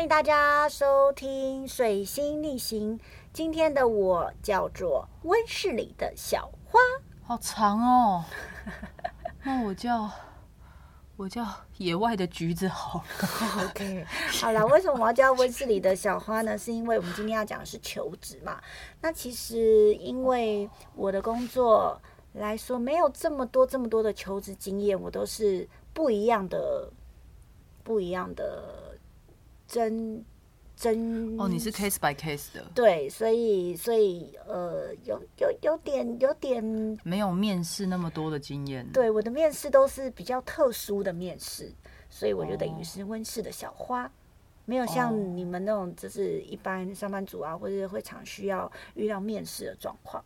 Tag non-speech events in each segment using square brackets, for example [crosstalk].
欢迎大家收听《水星逆行》。今天的我叫做温室里的小花，好长哦。[laughs] 那我叫我叫野外的橘子好了。OK，好了，为什么我要叫温室里的小花呢？是因为我们今天要讲的是求职嘛。那其实因为我的工作来说，没有这么多这么多的求职经验，我都是不一样的不一样的真真哦，你是 case by case 的，对，所以所以呃，有有有点有点，没有面试那么多的经验。对，我的面试都是比较特殊的面试，所以我就等于哦。是温室的小花，没有像哦。你们那种就是一般上班族啊，或者会常需要遇到面试的状况。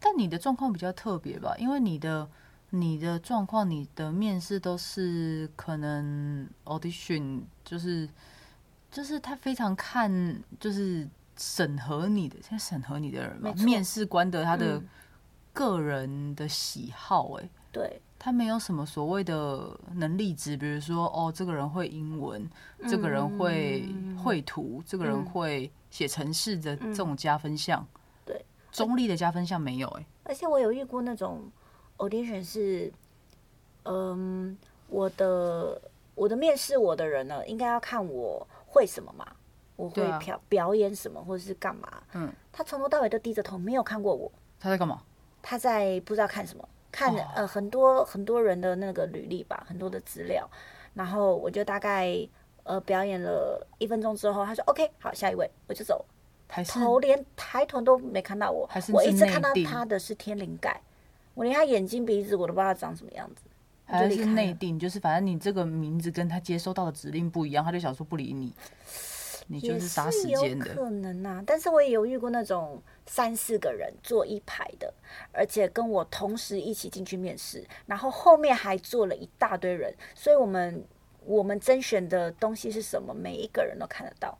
但你的状况比较特别吧，因为你的你的状况，你的面试都是可能 audition，就是就是他非常看就是审核你的，现在审核你的人嘛面试官的他的嗯。个人的喜好、哎、对，他没有什么所谓的能力值，比如说哦，这个人会英文，这个人会嗯。绘图，这个人嗯。会写程式的这种加分项。对，中立的加分项没有哎、而且我有遇过那种 audition 是，嗯，我的我的面试我的人呢，应该要看我会什么嘛，我会表表演什么或者是干嘛。嗯，他从头到尾都低着头，没有看过我，他在干嘛？他在不知道看什么，看呃很多很多人的那个履历吧，很多的资料，然后我就大概呃表演了一分钟之后，他说 OK 好，下一位我就走，还是头连抬头都没看到我。我一直看到他的是天灵盖，我连他眼睛鼻子我都不知道长什么样子，还是。内定？就是反正你这个名字跟他接收到的指令不一样，他就想说不理你，你就是杀时间的。可能啊，但是我也有遇过那种三四个人坐一排的，而且跟我同时一起进去面试，然后后面还坐了一大堆人，所以我们我们甄选的东西是什么，每一个人都看得到。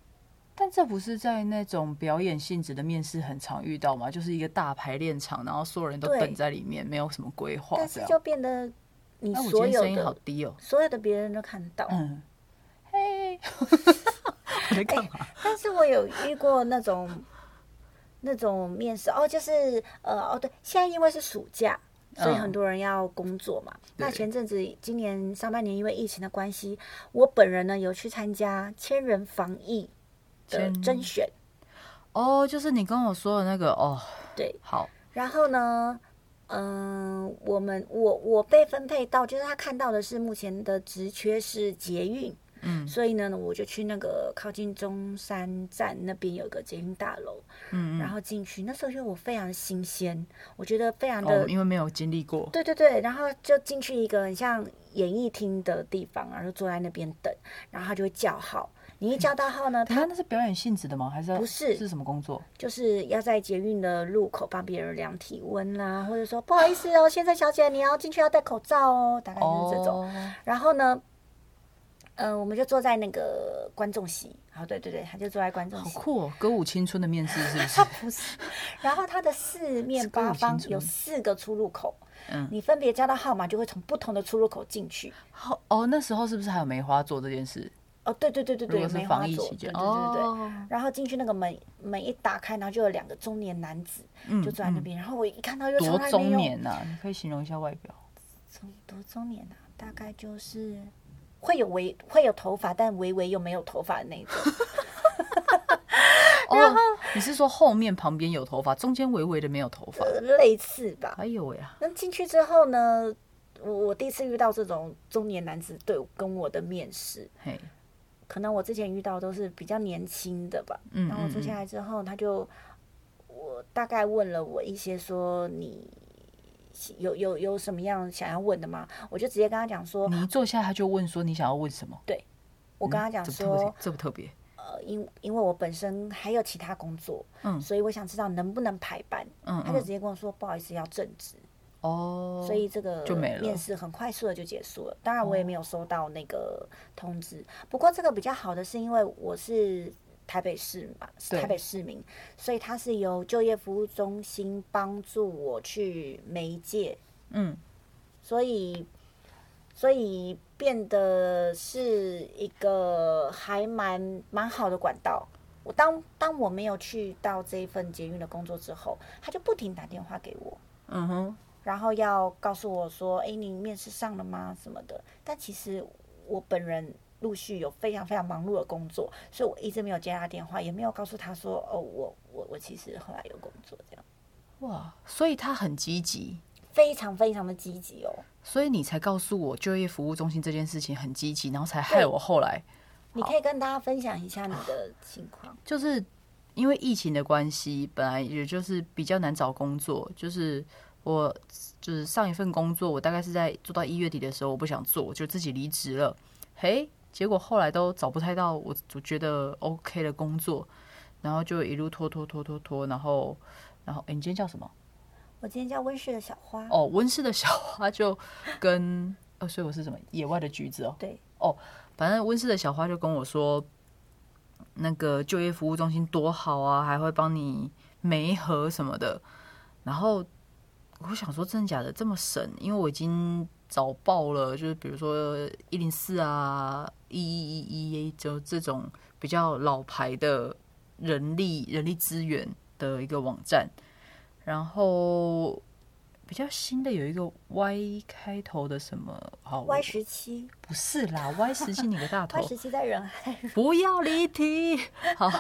但这不是在那种表演性质的面试很常遇到吗？就是一个大排练场，然后所有人都等在里面，没有什么规划。但是就变得你所有天声音好的低哦。所有的别人都看得到，嗯，嘿，[laughs] 我在干嘛？[laughs] 但是我有遇过那种那种面试哦，就是呃哦对，现在因为是暑假，所以嗯很多人要工作嘛。那前阵子今年上半年因为疫情的关系，我本人呢有去参加千人防疫的甄选，哦，就是你跟我说的那个哦，对，好，然后呢。嗯，我们我我被分配到，就是他看到的是目前的职缺是捷运，嗯。所以呢，我就去那个靠近中山站那边有个捷运大楼，嗯然。后进去，那时候因为我非常新鲜，我觉得非常嗯，的、哦，因为没有经历过，对对对，然后就进去一个很像演艺厅的地方，然后就坐在那边等，然后他就会叫号，你一叫到号呢，[laughs] 他那是表演性质的吗？还是不是是什么工作？就是要在捷运的路口帮别人量体温啦，或者说不好意思哦，[laughs] 先生小姐，你要进去要戴口罩哦，大概就是这种。哦，然后呢，嗯、我们就坐在那个观众席，好，对对对，他就坐在观众席，好酷哦！歌舞青春的面试是不是？[laughs] 不是，然后他的四面八方有四个出入口，嗯你分别加到号码，就会从不同的出入口进去。好哦，那时候是不是还有梅花座这件事？哦，对对对对对，是梅花座，防疫期间，对对对对。哦，然后进去那个门门一打开，然后就有两个中年男子嗯就坐在那边，然后我一看到又中来没有年呐、你可以形容一下外表。中多中年啊，大概就是会有微会有头发，但微微又没有头发的那种。[laughs] 哦，你是说后面旁边有头发，中间微微的没有头发？呃类似吧。哎呦喂啊！那进去之后呢，我我第一次遇到这种中年男子对我跟我的面试，嘿，可能我之前遇到都是比较年轻的吧。嗯然后我坐下来之后，他就我大概问了我一些说你有有有什么样想要问的吗？我就直接跟他讲说，你一坐下，他就问说你想要问什么？对我跟他讲说别，，这不特别。呃，因因为我本身还有其他工作，嗯所以我想知道能不能排班。嗯他就直嗯，接跟我说，不好意思，要正职。哦，所以这个就没了。面试很快速的就结束了。当然，我也没有收到那个通知。不过这个比较好的是，因为我是台北市嘛，是台北市民，所以他是由就业服务中心帮助我去媒介，嗯，所以所以变得是一个还蛮蛮好的管道。我当当我没有去到这一份捷运的工作之后，他就不停打电话给我，嗯哼，然后要告诉我说：“哎，你面试上了吗？什么的。”但其实我本人陆续有非常非常忙碌的工作，所以我一直没有接他电话，也没有告诉他说：“哦，我我我其实后来有工作这样。”哇，所以他很积极，非常非常的积极哦。所以你才告诉我就业服务中心这件事情很积极，然后才害我后来。你可以跟大家分享一下你的情况。[sighs] 就是因为疫情的关系，本来也就是比较难找工作。就是我就是上一份工作，我大概是在做到一月底的时候，我不想做，我就自己离职了。嘿，结果后来都找不太到我我觉得 OK 的工作，然后就一路拖拖拖拖拖，然后然后哎，你今天叫什么？我今天叫温室的小花。哦，温室的小花就跟呃，所以我是什么？野外的橘子哦。对。哦。反正温室的小花就跟我说，那个就业服务中心多好啊，还会帮你媒合什么的。然后我想说，真的假的这么神？因为我已经早报了，就是比如说一零四啊、一一一一，就这种比较老牌的人力人力资源的一个网站。然后。比较新的有一个 Y 开头的什么？好，Y 十七不是啦，Y 十七你个大头，[laughs] Y 十七在人海，不要离题。好，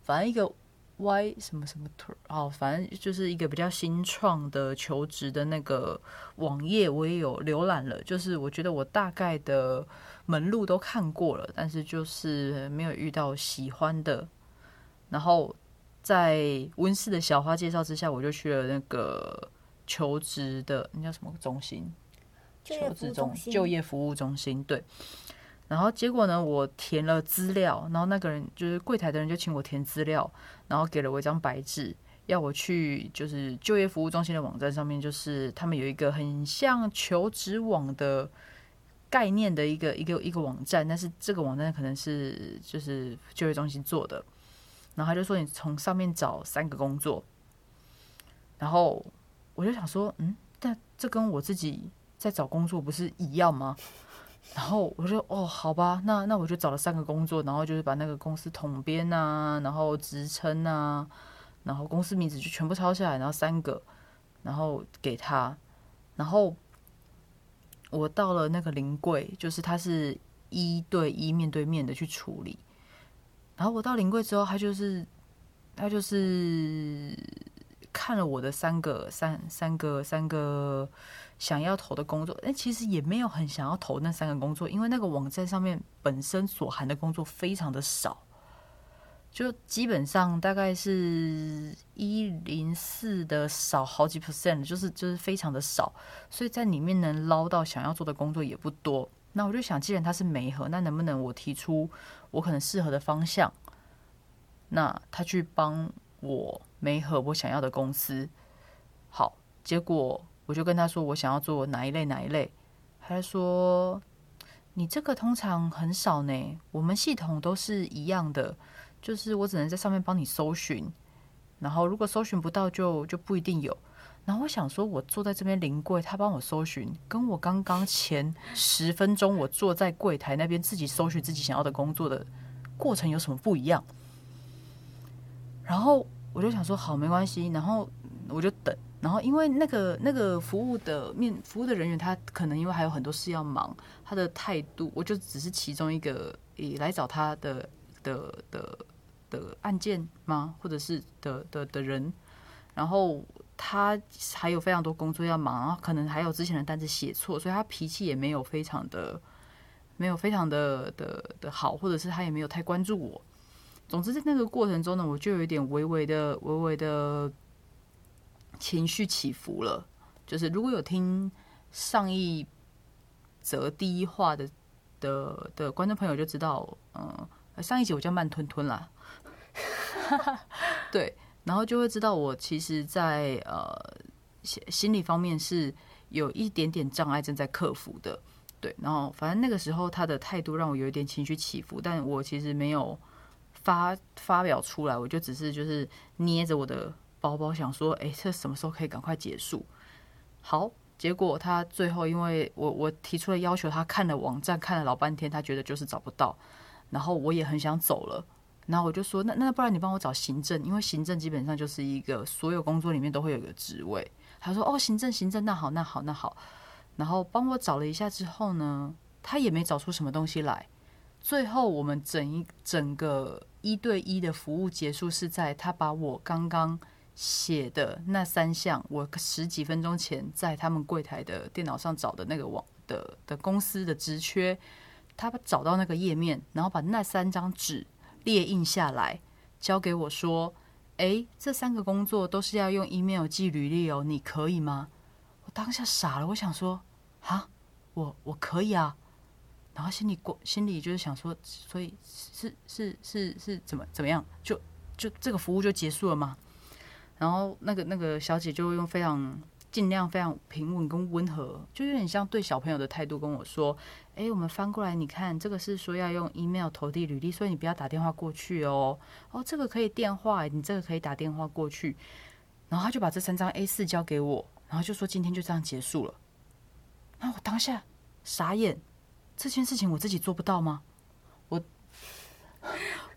反正一个 Y 什么什么图，好，反正就是一个比较新创的求职的那个网页，我也有浏览了。就是我觉得我大概的门路都看过了，但是就是没有遇到喜欢的。然后在温室的小花介绍之下，我就去了那个。求职的那叫什么中心？求职中心、就业服务中心。对。然后结果呢，我填了资料，然后那个人就是柜台的人就请我填资料，然后给了我一张白纸，要我去就是就业服务中心的网站上面，就是他们有一个很像求职网的概念的一个一个一个网站，但是这个网站可能是就是就业中心做的。然后他就说你从上面找三个工作，然后。我就想说，嗯，但这跟我自己在找工作不是一样吗？然后我就哦，好吧，那那我就找了三个工作，然后就是把那个公司统编啊，然后职称啊，然后公司名字就全部抄下来，然后三个，然后给他，然后我到了那个临柜，就是他是一对一面对面的去处理，然后我到临柜之后，他就是他就是。看了我的三个三三个三个想要投的工作，哎，其实也没有很想要投那三个工作，因为那个网站上面本身所含的工作非常的少，就基本上大概是一零四的少好几 percent，就是就是非常的少，所以在里面能捞到想要做的工作也不多。那我就想，既然他是媒合，那能不能我提出我可能适合的方向，那他去帮我。没和我想要的公司，好，结果我就跟他说我想要做哪一类哪一类，他说你这个通常很少呢，我们系统都是一样的，就是我只能在上面帮你搜寻，然后如果搜寻不到就就不一定有。然后我想说，我坐在这边临柜，他帮我搜寻，跟我刚刚前十分钟我坐在柜台那边自己搜寻自己想要的工作的过程有什么不一样？然后。我就想说好没关系，然后我就等，然后因为那个那个服务的面服务的人员，他可能因为还有很多事要忙，他的态度我就只是其中一个也来找他的的的的案件吗？或者是的的的人，然后他还有非常多工作要忙，然后可能还有之前的单子写错，所以他脾气也没有非常的没有非常的的的好，或者是他也没有太关注我。总之，在那个过程中呢，我就有一点微微的、微微的情绪起伏了。就是如果有听上一则第一话的的的观众朋友就知道，嗯，上一集我叫慢吞吞啦，[laughs] 对，然后就会知道我其实，在呃心心理方面是有一点点障碍正在克服的。对，然后反正那个时候他的态度让我有一点情绪起伏，但我其实没有。发发表出来，我就只是就是捏着我的包包，想说，哎，这什么时候可以赶快结束？好，结果他最后因为我我提出了要求，他看了网站看了老半天，他觉得就是找不到，然后我也很想走了，然后我就说那那不然你帮我找行政，因为行政基本上就是一个所有工作里面都会有一个职位。他说哦行政行政那好那好那好，然后帮我找了一下之后呢，他也没找出什么东西来。最后我们整一整个一对一的服务结束是在他把我刚刚。写的那三项，我十几分钟前在他们柜台的电脑上找的那个网的的公司的职缺，他找到那个页面，然后把那三张纸列印下来，交给我说：“诶，这三个工作都是要用 email 寄履历哦，你可以吗？”我当下傻了，我想说：“啊，我我可以啊。”然后心里过心里就是想说：“所以是是是是怎么怎么样？就就这个服务就结束了吗？”然后那个那个小姐就用非常尽量非常平稳跟温和，就有点像对小朋友的态度跟我说：“哎，我们翻过来，你看这个是说要用 email 投递履历，所以你不要打电话过去哦。哦，这个可以电话，你这个可以打电话过去。”然后他就把这三张 A 四交给我，然后就说：“今天就这样结束了。”那我当下傻眼，这件事情我自己做不到吗？我。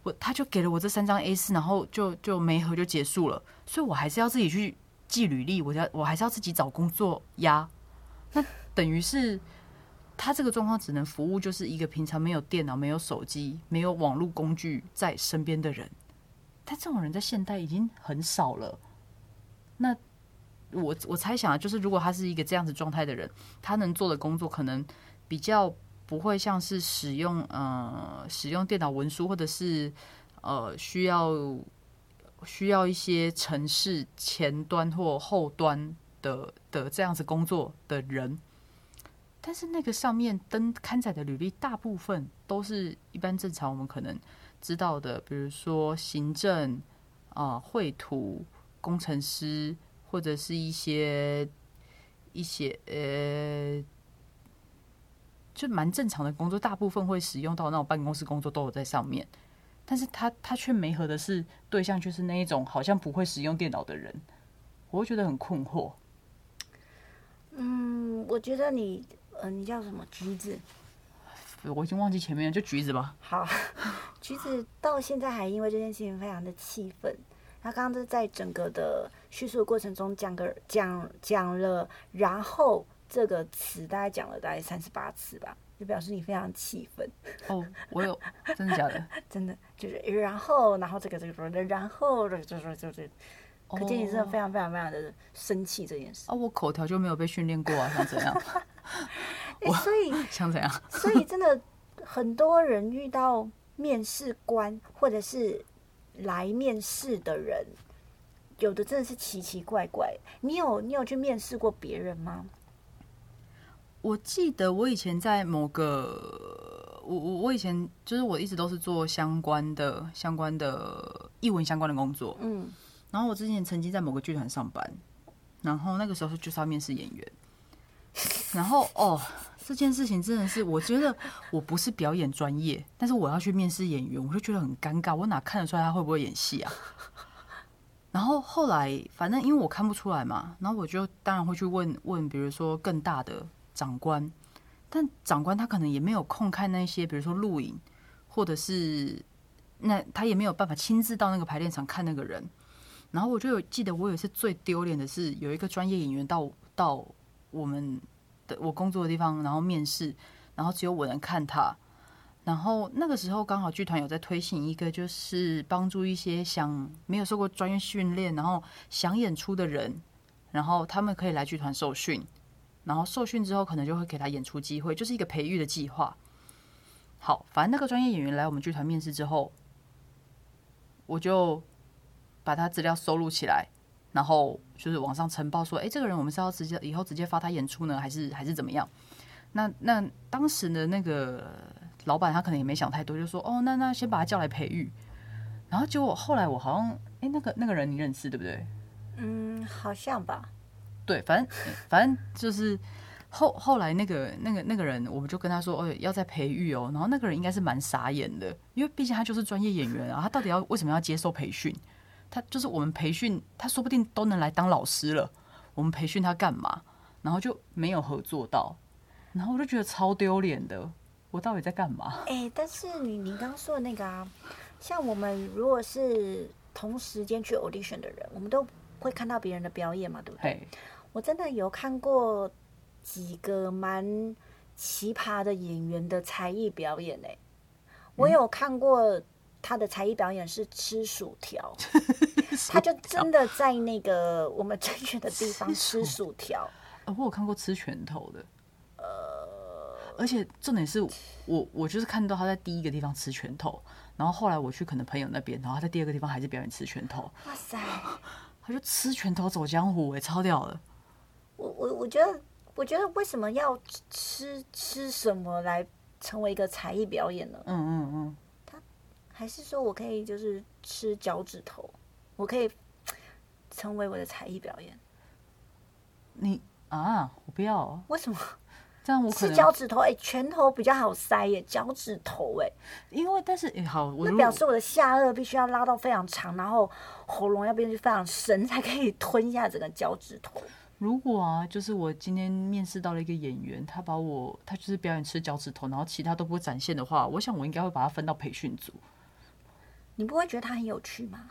我他就给了我这三张 A 四，然后就就没合就结束了，所以我还是要自己去寄履历，我要我还是要自己找工作呀。那等于是他这个状况只能服务就是一个平常没有电脑、没有手机、没有网络工具在身边的人。但这种人在现代已经很少了。那我我猜想啊，就是如果他是一个这样子状态的人，他能做的工作可能比较。不会像是使用呃使用电脑文书，或者是呃需要需要一些城市前端或后端的的这样子工作的人，但是那个上面登刊载的履历，大部分都是一般正常我们可能知道的，比如说行政啊、绘图工程师，或者是一些一些呃。就蛮正常的工作，大部分会使用到那种办公室工作都有在上面，但是他他却没合的是对象，就是那一种好像不会使用电脑的人，我会觉得很困惑。嗯，我觉得你呃，你叫什么橘子？我已经忘记前面了，就橘子吧。好，[laughs] 橘子到现在还因为这件事情非常的气愤。他刚刚是在整个的叙述的过程中讲个讲讲了，然后。这个词大概讲了大概三十八次吧，就表示你非常气愤。哦，我有，真的假的？[laughs] 真的就是，然后，然后这个这个说的，然后就就就就，可见你真的非常非常非常的生气这件事。啊，我口条就没有被训练过啊，想怎样？[laughs] 我 [laughs] 所以想怎样？所以真的很多人遇到面试官或者是来面试的人，有的真的是奇奇怪怪。你有你有去面试过别人吗？我记得我以前在某个，我我我以前就是我一直都是做相关的相关的译文相关的工作，嗯，然后我之前曾经在某个剧团上班，然后那个时候就是要面试演员，然后哦，这件事情真的是我觉得我不是表演专业，但是我要去面试演员，我就觉得很尴尬，我哪看得出来他会不会演戏啊？然后后来反正因为我看不出来嘛，然后我就当然会去问问，比如说更大的。长官，但长官他可能也没有空看那些，比如说录影，或者是那他也没有办法亲自到那个排练场看那个人。然后我就有记得，我有一次最丢脸的是，有一个专业演员到到我们的我工作的地方，然后面试，然后只有我能看他。然后那个时候刚好剧团有在推行一个，就是帮助一些想没有受过专业训练，然后想演出的人，然后他们可以来剧团受训。然后受训之后，可能就会给他演出机会，就是一个培育的计划。好，反正那个专业演员来我们剧团面试之后，我就把他资料收录起来，然后就是网上呈报说：“哎，这个人我们是要直接以后直接发他演出呢，还是还是怎么样？”那那当时的那个老板他可能也没想太多，就说：“哦，那那先把他叫来培育。”然后结果后来我好像，哎，那个那个人你认识对不对？嗯，好像吧。对，反正反正就是后后来那个那个那个人，我们就跟他说，哦，要再培育哦。然后那个人应该是蛮傻眼的，因为毕竟他就是专业演员啊，他到底要为什么要接受培训？他就是我们培训，他说不定都能来当老师了，我们培训他干嘛？然后就没有合作到，然后我就觉得超丢脸的，我到底在干嘛？哎、但是你你刚刚说的那个啊，像我们如果是同时间去 audition 的人，我们都会看到别人的表演嘛，对不对？嘿，我真的有看过几个蛮奇葩的演员的才艺表演诶、我有看过他的才艺表演是吃薯条，[laughs] 他就真的在那个我们正确的地方吃吃薯条。呃，我有看过吃拳头的，而且重点是我我就是看到他在第一个地方吃拳头，然后后来我去可能朋友那边，然后他在第二个地方还是表演吃拳头，哇塞！[laughs] 他就吃拳头走江湖、哎，超屌的。我我我觉得，我觉得为什么要吃吃什么来成为一个才艺表演呢？嗯嗯嗯，他还是说我可以就是吃脚趾头，我可以成为我的才艺表演？你啊，我不要，为什么这样我吃脚趾头？哎、拳头比较好塞耶，脚趾头哎，因为但是哎、好，我那表示我的下颚必须要拉到非常长，然后喉咙要变得非常深，才可以吞下整个脚趾头。如果啊，就是我今天面试到了一个演员，他把我他就是表演吃脚趾头，然后其他都不会展现的话，我想我应该会把他分到培训组。你不会觉得他很有趣吗？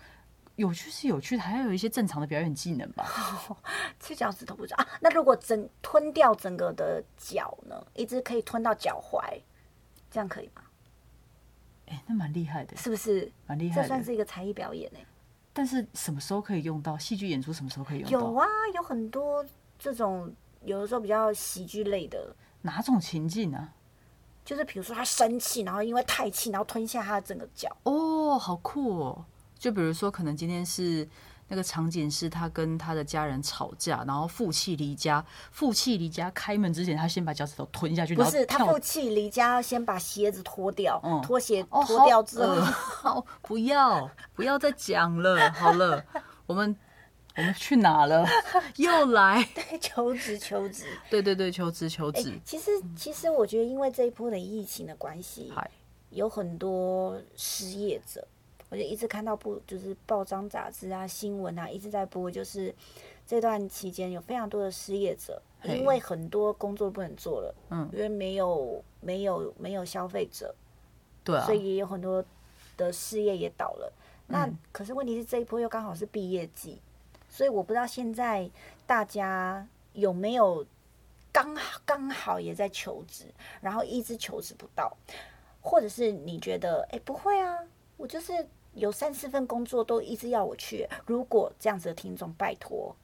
有趣是有趣的，还要有一些正常的表演技能吧。[laughs] 吃脚趾头不知道啊？那如果整吞掉整个的脚呢？一直可以吞到脚踝，这样可以吗？哎、那蛮厉害的，是不是？蛮厉害的。是一个才艺表演哎。但是什么时候可以用到？戏剧演出什么时候可以用到？有啊，有很多这种，有的时候比较喜剧类的，哪种情境啊？就是比如说他生气，然后因为太气，然后吞下他的整个脚。哦，好酷哦！就比如说，可能今天是那个场景是他跟他的家人吵架，然后负气离家，负气离家开门之前，他先把脚趾头吞下去，不是，他跳负气离家，要先把鞋子脱掉，嗯拖鞋哦，脱掉之后，[laughs] 好恶好，不要不要再讲了，好了，我们我们去哪了？又来 [laughs] 对？求职求职。对对对，求职求哎、职，其实其实我觉得，因为这一波的疫情的关系，嗨，有很多失业者，我就一直看到不就是报章杂志啊、新闻啊，一直在播，就是这段期间有非常多的失业者，因为很多工作不能做了，嗯因为没有没有没有消费者，对啊所，以也有很多的事业也倒了。那、嗯可是问题是这一波又刚好是毕业季，所以我不知道现在大家有没有刚好刚好也在求职，然后一直求职不到，或者是你觉得哎、不会啊，我就是有三四份工作都一直要我去。如果这样子的听众，拜托，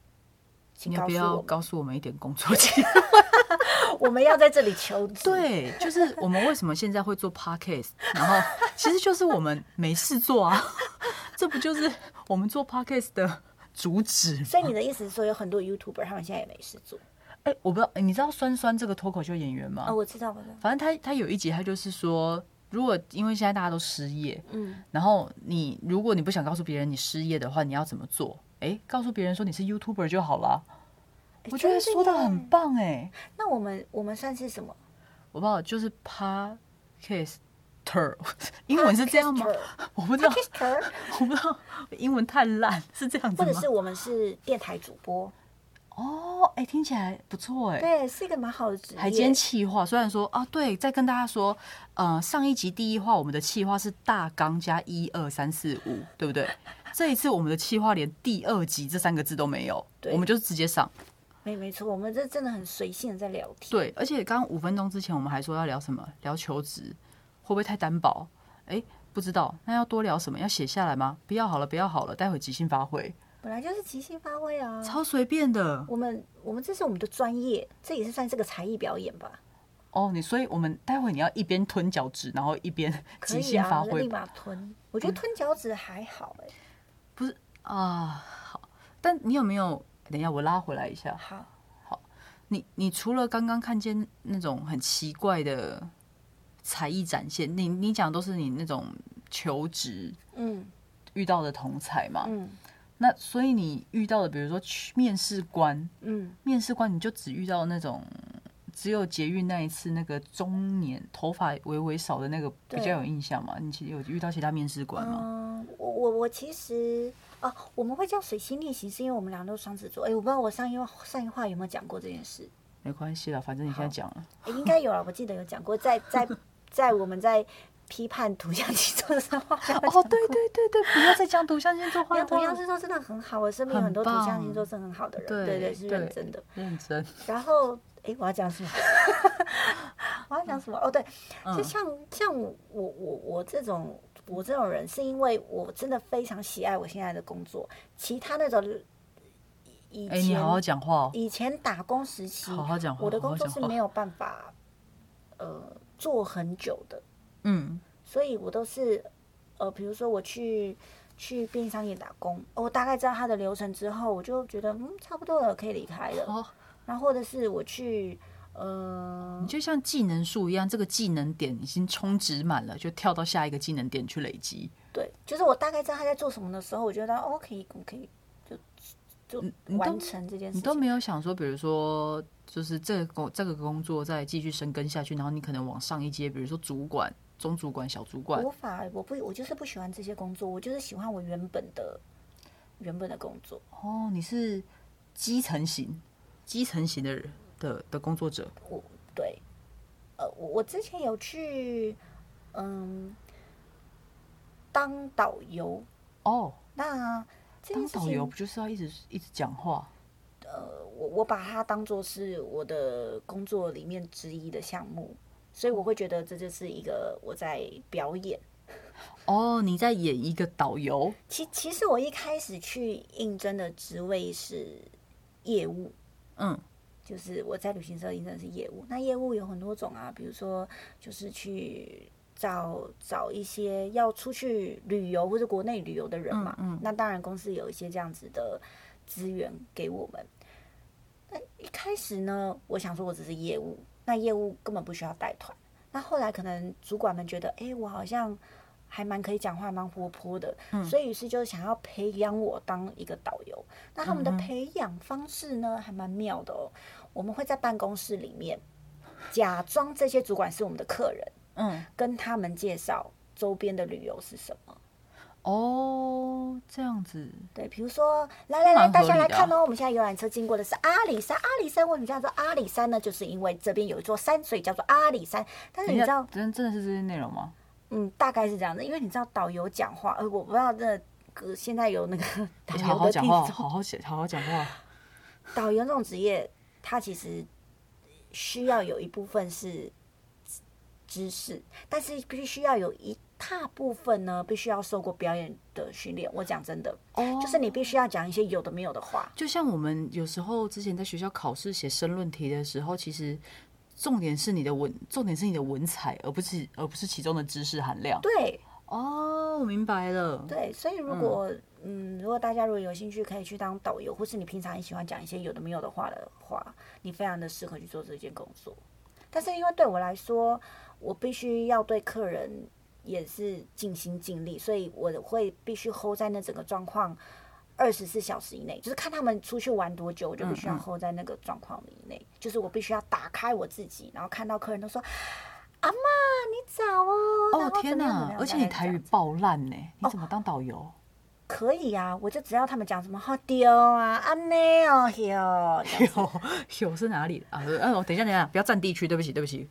请不要告诉我们，告诉我们一点工作？[laughs] 我们要在这里求职。对，就是我们为什么现在会做 podcast，然后其实就是我们没事做啊，[laughs] 这不就是我们做 podcast 的主旨？所以你的意思是说，有很多 YouTuber 他们现在也没事做？哎、我不知道，你知道酸酸这个脱口秀演员吗？哦，我知道，我知道。反正他他有一集，他就是说，如果因为现在大家都失业，嗯，然后你如果你不想告诉别人你失业的话，你要怎么做？哎，告诉别人说你是 YouTuber 就好了。我觉得真说的很棒哎，那我们我们算是什么？我不知道，就是 podcaster，[laughs] 英文是这样吗？我不知道，[laughs] 我不知道，英文太烂，是这样子吗？或者是我们是电台主播？哦，哎，听起来不错哎。对，是一个蛮好的职业。还兼企划，虽然说啊，对，再跟大家说，呃，上一集第一话我们的企划是大纲加一二三四五，对不对？这一次我们的企划连第二集这三个字都没有，对我们就是直接上。没没错，我们这真的很随性的在聊天。对，而且刚刚五分钟之前我们还说要聊什么？聊求职，会不会太单薄？哎，不知道，那要多聊什么？要写下来吗？不要好了，不要好了，待会即兴发挥，本来就是即兴发挥啊。超随便的我们我们这是我们的专业，这也是算是个才艺表演吧？哦。你所以我们待会你要一边吞脚趾，然后一边即兴发挥立马吞。我觉得吞脚趾还好哎、不是啊。好，但你有没有？等一下，我拉回来一下。好好，你你除了刚刚看见那种很奇怪的才艺展现，你你讲都是你那种求职嗯遇到的同才嘛？嗯那所以你遇到的，比如说去面试官，嗯，面试官你就只遇到那种只有捷运那一次那个中年头发微微少的那个比较有印象嘛？你其实有遇到其他面试官吗？嗯，我我我其实哦，我们会叫水星逆行，是因为我们俩都是双子座。哎，我不知道我上一话上一话有没有讲过这件事。没关系了，反正你现在讲了。诶应该有了，我记得有讲过，在在在我们在批判图像星座的时候，哦，对对对对，不要再讲图像星座坏没有，土象话，星座真的很好，我身边有很多图像星座是很好的人，对对对，是认对真的。认真。然后，哎，我要讲什么？[laughs] 我要讲什么？哦，对，就嗯像像我我我这种我这种人，是因为我真的非常喜爱我现在的工作，其他那种以好好讲话哦，以前打工时期，好好讲话，我的工作是没。有办法呃做很久的，嗯，所以我都是呃，比如说我去去便利商店打工，我大概知道它的流程之后，我就觉得嗯差不多了，可以离开了。哦，然后或者是我去呃你就像技能树一样，这个技能点已经充值满了，就跳到下一个技能点去累积。对，就是我大概知道他在做什么的时候，我觉得哦可以我可以就就完成这件事情。你都没有想说，比如说，就是这个工这个工作再继续深耕下去，然后你可能往上一阶，比如说主管、中主管、小主管无。法，我不我就是不喜欢这些工作，我就是喜欢我原本的原本的工作。哦，你是基层型、基层型的人的的工作者。我对，呃，我我之前有去，嗯，当导游。哦，那当导游，不就是要一直一直讲话？呃我我把它当做是我的工作里面之一的项目，所以我会觉得这就是一个我在表演。哦，你在演一个导游。其其实我一开始去应征的职位是业务，嗯，就是我在旅行社应征的是业务。那业务有很多种啊，比如说就是去找找一些要出去旅游或者国内旅游的人嘛。嗯那当然公司有一些这样子的资源给我们。那一开始呢，我想说我只是业务，那业务根本不需要带团。那后来可能主管们觉得，哎、我好像还蛮可以讲话，蛮活泼的，所以于是就想要培养我当一个导游。那他们的培养方式呢，还蛮妙的哦。我们会在办公室里面假装这些主管是我们的客人，嗯，跟他们介绍周边的旅游是什么。哦，这样子。对，比如说，来来来，大家来看哦，我们现在游览车经过的是阿里山。阿里山为什么叫做阿里山呢？就是因为这边有一座山，所以叫做阿里山。但是你知道，真真的是这些内容吗？嗯，大概是这样子，因为你知道导游讲话，呃，我不知道这个现在有那个 [laughs] 导游的听好讲话，众，好好写，好好讲话。导游这种职业，他其实需要有一部分是知识，但是必须要有一大部分呢，必须要受过表演的训练。我讲真的，哦就是你必须要讲一些有的没有的话。就像我们有时候之前在学校考试写申论题的时候，其实重点是你的文，重点是你的文采，而不是而不是其中的知识含量。对哦，我明白了。对，所以如果嗯如果大家如果有兴趣，可以去当导游，或是你平常很喜欢讲一些有的没有的话的话，你非常的适合去做这件工作。但是因为对我来说，我必须要对客人也是尽心尽力，所以我会必须 hold 在那整个状况二十四小时以内，就是看他们出去玩多久，我就必须要 hold 在那个状况以内，就是我必须要打开我自己，然后看到客人都说。阿妈，你早哦！哦天哪！而且你台语爆烂呢，你怎么当导游？可以啊，我就只要他们讲什么好丢啊，安内哦，[laughs] 哟，这样子有有是哪里啊？哎呦，等一下，等一下，不要占地区，对不起，对不起，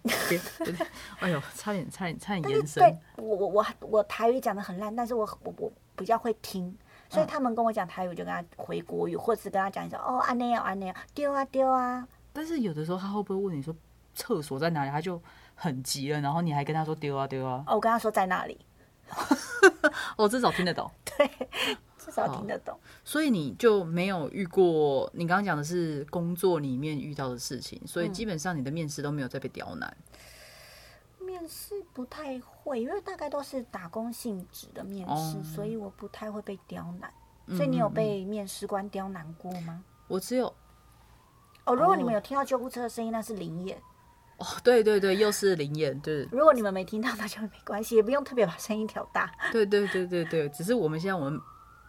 哎呦，差点，差点，差点延伸。对我我我我台语讲的很烂，但是我我我比较会听，所以嗯他们跟我讲台语，我就跟他回国语，或者是跟他讲一下哦，安内哦，安内哦，丢啊丢啊，但是有的时候他会不会问你说厕所在哪里？他就很急了，然后你还跟他说丢啊丢啊。哦，我跟他说在那里，[laughs] 哦，[laughs] 至少听得懂。对至少听得懂。所以你就没有遇过你刚刚讲的是工作里面遇到的事情，所以基本上你的面试都没有再被刁难。面试不太会，因为大概都是打工性质的面试，哦所以我不太会被刁难。嗯所以你有被面试官刁难过吗？我只有哦，如果你们哦有听到救护车的声音，那是灵眼。哦，对对对，又是灵眼，对如果你们没听到，那就没关系，也不用特别把声音调大，对对对对对，只是我们现在我们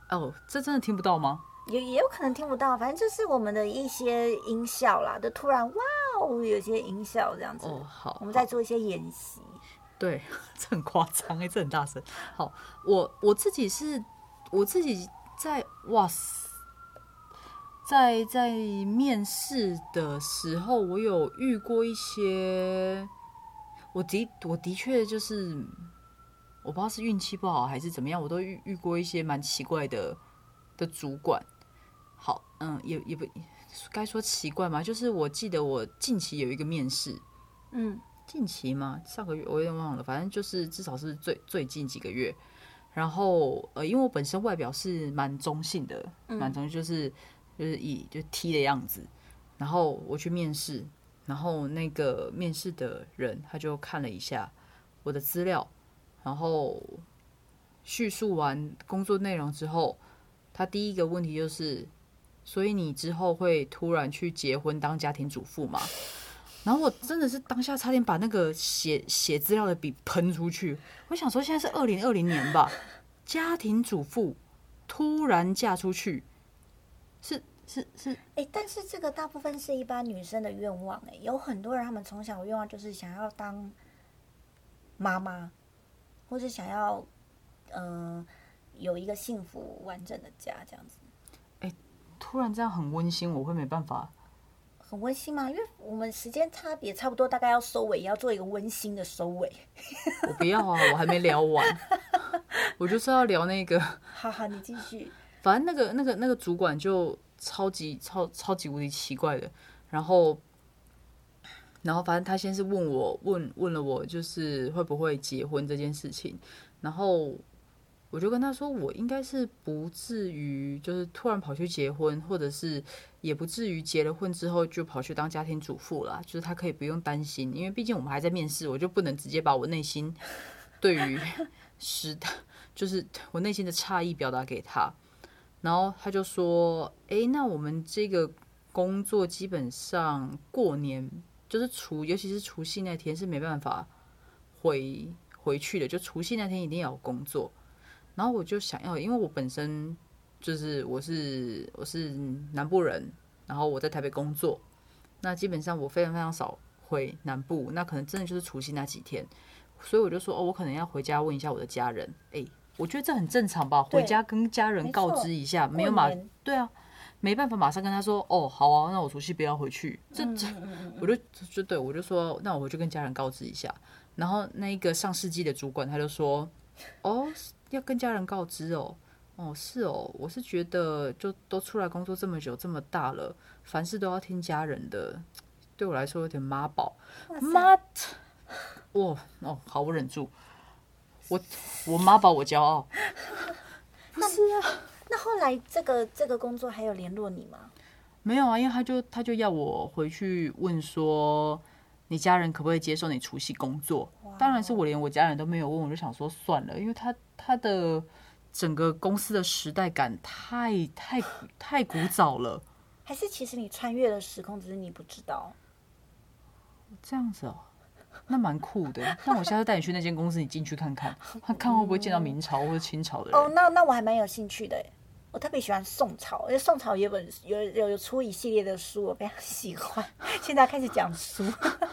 哦，这真的听不到吗？也也有可能听不到。反正就是我们的一些音效啦，就突然哇哦，有些音效这样子。哦，好，我们在做一些演习。对，[laughs] 这很夸张哎，这很大声。好，我我自己是我自己在哇塞，在在面试的时候，我有遇过一些，我的我的确就是，我不知道是运气不好还是怎么样，我都遇遇过一些蛮奇怪的的主管。好，嗯，也也不该说奇怪嘛，就是我记得我近期有一个面试，嗯近期吗？上个月我有点忘了，反正就是至少是最最近几个月。然后呃，因为我本身外表是蛮中性的，蛮中性，就是就是以就 T 的样子。然后我去面试，然后那个面试的人他就看了一下我的资料，然后叙述完工作内容之后，他第一个问题就是：所以你之后会突然去结婚当家庭主妇吗？然后我真的是当下差点把那个写写资料的笔喷出去。我想说，现在是二零二零年吧，家庭主妇突然嫁出去，是是是，哎、但是这个大部分是一般女生的愿望、哎，有很多人他们从小的愿望就是想要当妈妈，或是想要嗯、呃有一个幸福完整的家这样子。哎突然这样很温馨，我会没办法。很温馨吗？因为我们时间差别差不多，大概要收尾，也要做一个温馨的收尾。我不要啊，我还没聊完，[laughs] 我就是要聊那个。好好，你继续。反正那个那个那个主管就超级超超级无敌奇怪的，然后然后反正他先是问我问问了我就是会不会结婚这件事情，然后我就跟他说我应该是不至于就是突然跑去结婚，或者是也不至于结了婚之后就跑去当家庭主妇啦，就是他可以不用担心，因为毕竟我们还在面试，我就不能直接把我内心对于 [laughs] 时代 [laughs] 就是我内心的诧异表达给他。然后他就说：“诶，那我们这个工作基本上过年就是除，尤其是除夕那天是没办法回回去的，就除夕那天一定要工作。”然后我就想要，因为我本身就是我是我是南部人，然后我在台北工作，那基本上我非常非常少回南部，那可能真的就是除夕那几天，所以我就说：“哦，我可能要回家问一下我的家人。”诶。我觉得这很正常吧，回家跟家人告知一下，没有马对啊，没办法马上跟他说哦，好啊，那我除夕不要回去。这嗯这，我就就对我就说，那我回去跟家人告知一下。然后那一个上世纪的主管他就说，哦，要跟家人告知哦，哦是哦，我是觉得就都出来工作这么久这么大了，凡事都要听家人的，对我来说有点妈宝。妈，哇哦，好，我忍住。我我妈把，我骄傲。[laughs] 不是啊，那后来这个这个工作还有联络你吗？没有啊，因为他就他就要我回去问说，你家人可不可以接受你除夕工作？当然是我连我家人都没有问，我就想说算了，因为他他的整个公司的时代感太太太古早了，还是其实你穿越了时空，只是你不知道？这样子哦。那蛮酷的，那我下次带你去那间公司，你进去看看，看会不会见到明朝或者清朝的人。哦，那那我还蛮有兴趣的。我特别喜欢宋朝，因为宋朝有本有有有出一系列的书，我非常喜欢。现在开始讲书，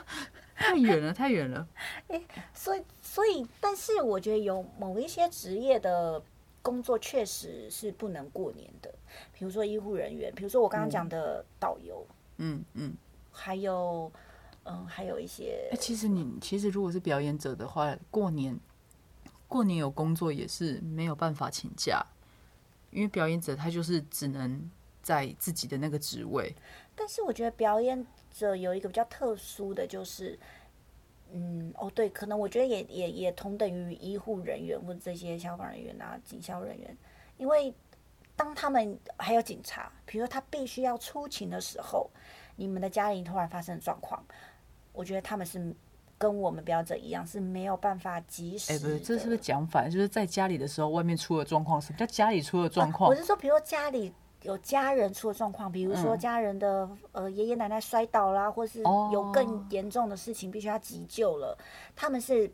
[laughs] 太远了，太远了。[laughs] 所以所以，但是我觉得有某一些职业的工作确实是不能过年的，比如说医护人员，比如说我刚刚讲的导游，嗯嗯。还有嗯，还有一些哎、其实你其实如果是表演者的话，过年过年有工作也是没有办法请假，因为表演者他就是只能在自己的那个职位。但是我觉得表演者有一个比较特殊的就是，嗯，哦对，可能我觉得也也也同等于医护人员或者这些消防人员啊、警消人员，因为当他们还有警察，比如说他必须要出勤的时候，你们的家里突然发生状况，我觉得他们是跟我们表演者一样是没有办法及时哎、不是，这是不是讲反？就是在家里的时候，外面出了状况。什么叫家里出了状况？我是说，比如说家里有家人出了状况，比如说嗯家人的、呃爷爷奶奶摔倒啦，或是哦有更严重的事情必须要急救了，他们是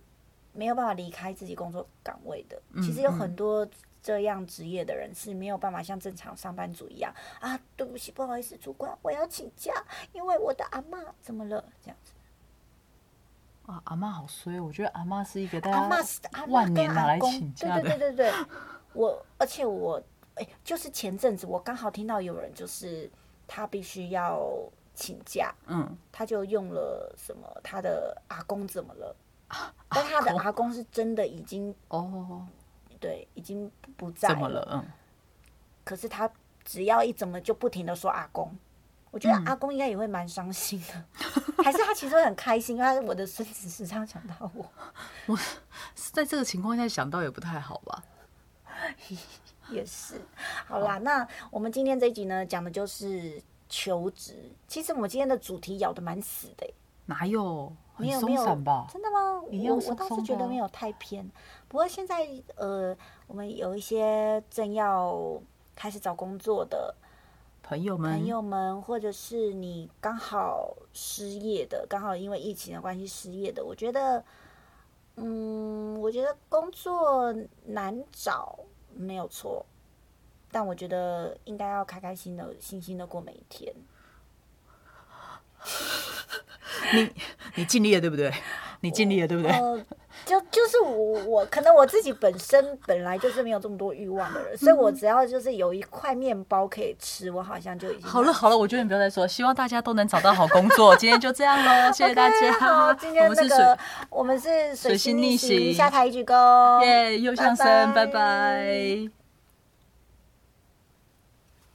没有办法离开自己工作岗位的。嗯其实有很多这样职业的人是没有办法像正常上班族一样啊，对不起，不好意思，主管，我要请假，因为我的阿妈怎么了？这样子，啊，阿妈好衰，我觉得阿妈是一个大阿家万年拿来阿公，请假的。对对对对 [laughs] 对，我而且我哎、就是前阵子我刚好听到有人就是他必须要请假，嗯，他就用了什么他的阿公怎么了？但他的阿公是真的已经哦，对已经不不在怎么了？嗯，可是他只要一怎么就不停的说阿公，我觉得嗯阿公应该也会蛮伤心的，[laughs] 还是他其实会很开心，因为我的孙子时常想到我，我在这个情况下想到也不太好吧？[laughs] 也是。好啦，那我们今天这一集呢，讲的就是求职。其实我们今天的主题咬的蛮死的耶，哪有？没有没有吧？真的吗？我我倒是觉得没有太偏。不过现在呃，我们有一些正要开始找工作的朋友们，朋友们，或者是你刚好失业的，刚好因为疫情的关系失业的，我觉得，嗯，我觉得工作难找没有错，但我觉得应该要开开心的、心心的过每一天。[laughs] 你你尽力了，对不对？你尽力了，对不对？呃，就就是我我可能我自己本身本来就是没有这么多欲望的人，所以我只要就是有一块面包可以吃，我好像就已经好了好了，我觉得你不要再说，希望大家都能找到好工作。今天就这样喽，[laughs] 谢谢大 OK，好，家。今天我们是那个水我们是水水星逆行，下台一鞠躬，耶，右上升，拜拜拜